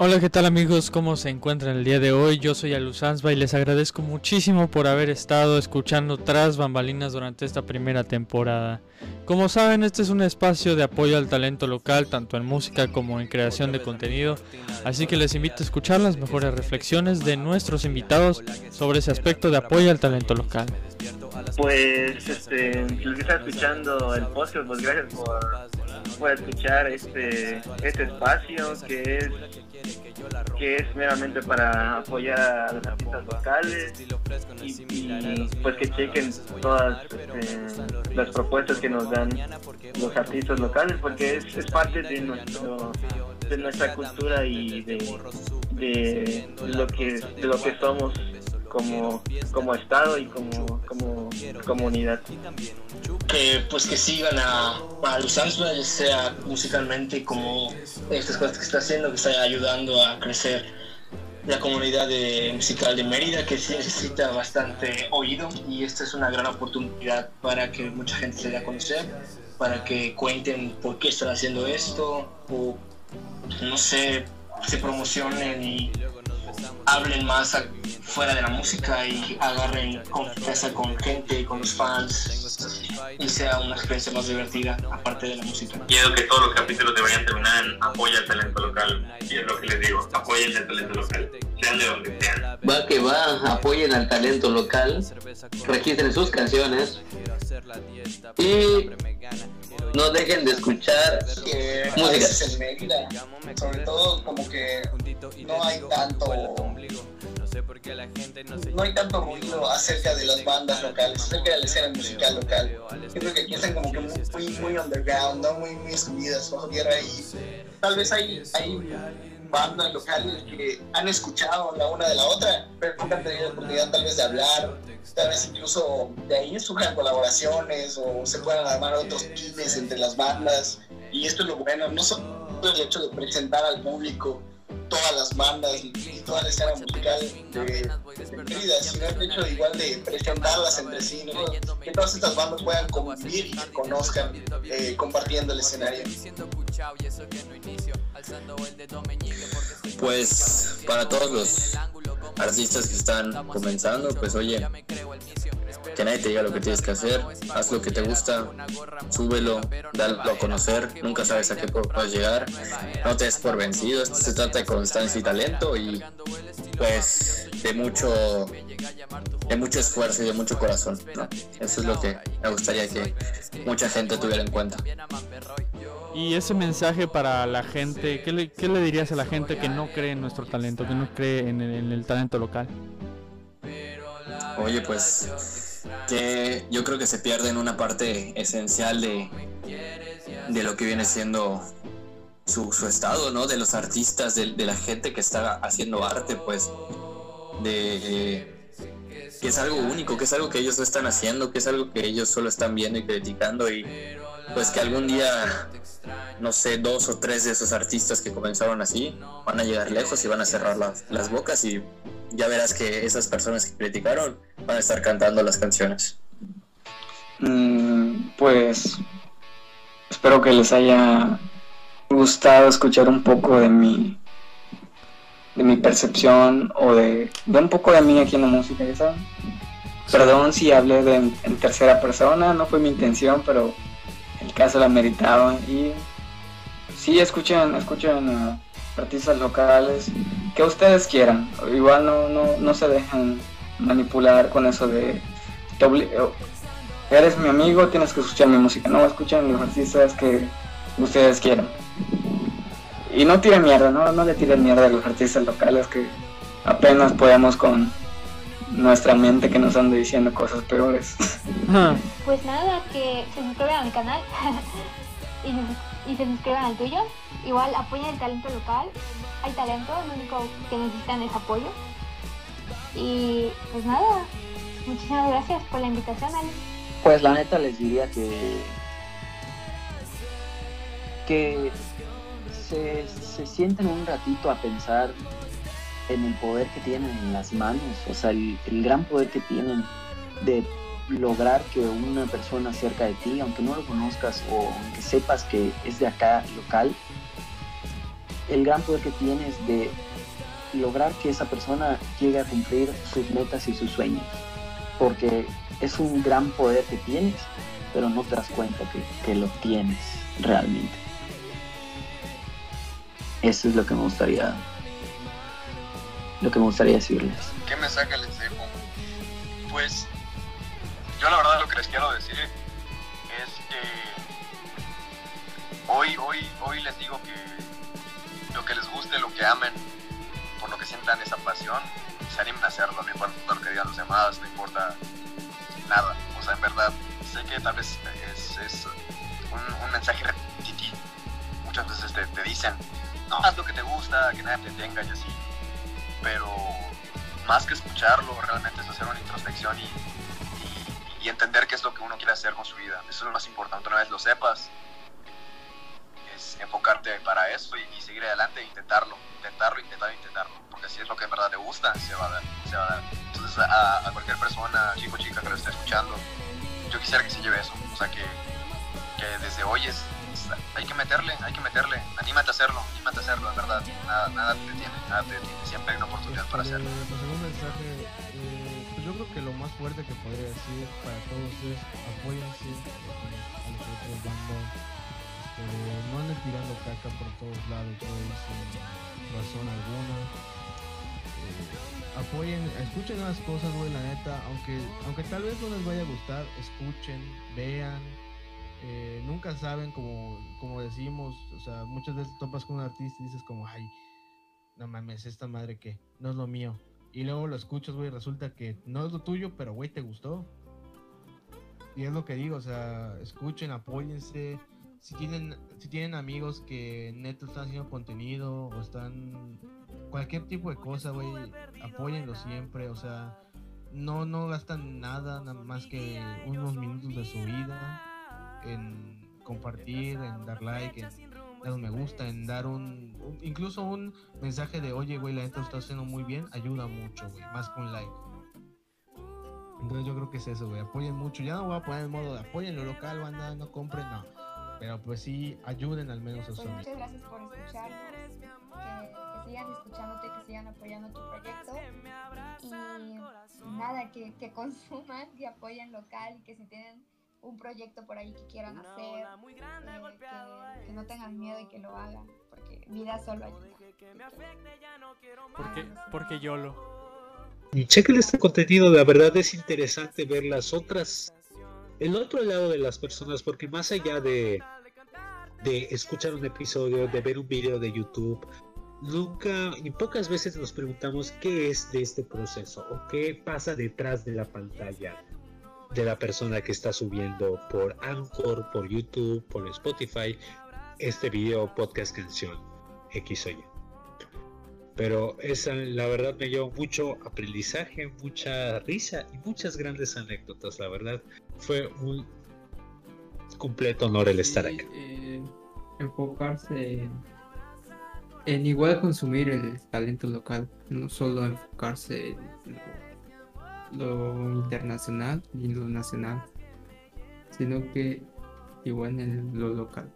Hola, ¿qué tal amigos? ¿Cómo se encuentran el día de hoy? Yo soy Aluzansba y les agradezco muchísimo por haber estado escuchando tras bambalinas durante esta primera temporada. Como saben, este es un espacio de apoyo al talento local, tanto en música como en creación de contenido, así que les invito a escuchar las mejores reflexiones de nuestros invitados sobre ese aspecto de apoyo al talento local. Pues, este, los que están escuchando el podcast, pues gracias por, por escuchar este, este espacio que es que es meramente para apoyar a los artistas locales y, pues que chequen todas este, las propuestas que nos dan los artistas locales porque es, es parte de nuestro de nuestra cultura y de, de lo que de lo que somos como, como Estado y como, como comunidad. Que pues que sigan a, a Luzansba, ya sea musicalmente como estas cosas que está haciendo, que está ayudando a crecer la comunidad de, musical de Mérida, que sí necesita bastante oído y esta es una gran oportunidad para que mucha gente se dé a conocer, para que cuenten por qué están haciendo esto, o no sé, se promocionen y hablen más fuera de la música y agarren confianza con gente, con los fans y sea una experiencia más divertida aparte de la música. Quiero que todos los capítulos deberían terminar en apoya al talento local y es lo que les digo, apoyen al talento local, sean de donde sean. Va que va, apoyen al talento local, registren sus canciones y no dejen de escuchar que música. en Mérida, sobre todo como que no hay tanto no hay tanto ruido acerca de las bandas locales, acerca de la escena musical local. Yo creo que aquí están como que muy, muy underground, ¿no? muy, muy escondidas bajo tierra y tal vez hay, hay bandas locales que han escuchado la una de la otra, pero nunca han tenido la oportunidad tal vez de hablar, tal vez incluso de ahí surjan colaboraciones o se puedan armar otros pines entre las bandas. Y esto es lo bueno, no solo el hecho de presentar al público todas las bandas y, toda la escena musical de, de sino el hecho igual de presentarlas entre sí, que todas estas bandas puedan convivir y conozcan eh, compartiendo el escenario. Pues para todos los artistas que están comenzando, pues oye, que nadie te diga lo que tienes que hacer, haz lo que te gusta, súbelo, dalo a conocer, nunca sabes a qué puedes llegar, no te des por vencido, esto se trata de constancia y talento y pues de mucho de mucho esfuerzo y de mucho corazón. Eso es lo que me gustaría que mucha gente tuviera en cuenta. Y ese mensaje para la gente, ¿qué le, qué le dirías a la gente que no cree en nuestro talento, que no cree en el, en el talento local? Oye, pues que yo creo que se pierde en una parte esencial de, de lo que viene siendo su, su estado, ¿no? De los artistas, de, de, la gente que está haciendo arte, pues, de que es algo único, que es algo que ellos no están haciendo, que es algo que ellos solo están viendo y criticando y pues que algún día, no sé, dos o tres de esos artistas que comenzaron así van a llegar lejos y van a cerrar las, las bocas y ya verás que esas personas que criticaron van a estar cantando las canciones. Mm, pues espero que les haya gustado escuchar un poco de mi de mi percepción o de, de un poco de mí aquí en la música, ¿ya saben? Perdón si hablé de, en tercera persona, no fue mi intención, pero el caso la meritaba. Y sí, escuchen, escuchen a artistas locales, que ustedes quieran. Igual no, no, no se dejen manipular con eso de, eres mi amigo, tienes que escuchar mi música. No, escuchen los artistas que ustedes quieran. Y no tiren mierda, ¿no? No le tiren mierda a los artistas locales que apenas podemos con nuestra mente que nos anda diciendo cosas peores. Pues nada, que se suscriban al canal y, se suscriban al tuyo. Igual apoyen el talento local. Hay talento, lo único que necesitan es apoyo. Y pues nada, muchísimas gracias por la invitación, Ali. Pues la neta les diría que que se, se sienten un ratito a pensar en el poder que tienen en las manos, o sea, el, el, gran poder que tienen de lograr que una persona cerca de ti, aunque no lo conozcas o aunque sepas que es de acá local, el gran poder que tienes de lograr que esa persona llegue a cumplir sus metas y sus sueños. Porque es un gran poder que tienes, pero no te das cuenta que, que lo tienes realmente. Eso es lo que me gustaría lo que me gustaría decirles. ¿Qué mensaje les dejo? Pues yo la verdad lo que les quiero decir es que hoy, hoy, hoy les digo que lo que les guste, lo que amen, por lo que sientan esa pasión, se animen a hacerlo, no importa lo que digan los demás, no importa nada. O sea, en verdad, sé que tal vez es, un, mensaje repetitivo. Muchas veces te, te dicen, no, haz lo que te gusta, que nadie te tenga y así pero más que escucharlo, realmente es hacer una introspección y, entender qué es lo que uno quiere hacer con su vida. Eso es lo más importante. Una vez lo sepas, es enfocarte para eso y, seguir adelante e intentarlo, intentarlo, intentarlo, intentarlo. Porque si es lo que en verdad te gusta, se va a dar. Se va a dar. Entonces, a, cualquier persona, chico o chica que lo esté escuchando, yo quisiera que se lleve eso. O sea, que, que desde hoy es hay que meterle, hay que meterle, anímate a hacerlo, anímate a hacerlo, en verdad, nada, nada te detiene, nada te detiene, siempre hay una oportunidad para hacerlo. Pues un mensaje, eh, yo creo que lo más fuerte que podría decir para todos es apóyense a los otros bandos, este, no anden tirando caca por todos lados, sin razón alguna. Eh, apoyen, escuchen las cosas, güey, la neta, aunque, aunque tal vez no les vaya a gustar, escuchen, vean, eh, nunca saben, como, como decimos, o sea, muchas veces topas con un artista y dices como, ay, no mames, esta madre que no es lo mío. Y luego lo escuchas, güey, resulta que no es lo tuyo, pero, güey, te gustó. Y es lo que digo, o sea, escuchen, apóyense. Si tienen, si tienen amigos que neto están haciendo contenido o están cualquier tipo de cosa, güey, apóyenlo siempre, o sea, no, no gastan nada, nada más que unos minutos de su vida en compartir, en dar like, en dar un me gusta, en dar un, incluso un mensaje de oye güey la neta está haciendo muy bien, ayuda mucho, güey, más que un like. Entonces yo creo que es eso, güey, apoyen mucho. Ya no voy a poner el modo de apoyen lo local, banda, no compren, no. Pero pues sí, ayuden al menos a pues Muchas gracias por escucharnos, que, sigan escuchándote, que sigan apoyando tu proyecto. Y nada, que, que consuman, que apoyen local y que si tienen un proyecto por ahí que quieran hacer, eh, que, no tengan miedo y que lo hagan, porque vida solo ayuda. Porque, porque yo lo. Y chequen este contenido, la verdad es interesante ver las otras, el otro lado de las personas, porque más allá de, de escuchar un episodio, de ver un video de YouTube, nunca y pocas veces nos preguntamos qué es de este proceso o qué pasa detrás de la pantalla de la persona que está subiendo por Anchor, por YouTube, por Spotify, este video, podcast, canción, X o Y. Pero esa, la verdad, me llevó mucho aprendizaje, mucha risa y muchas grandes anécdotas. La verdad, fue un completo honor el estar acá. Eh, enfocarse en, igual consumir el talento local, no solo enfocarse en lo internacional y lo nacional, sino que igual en lo local.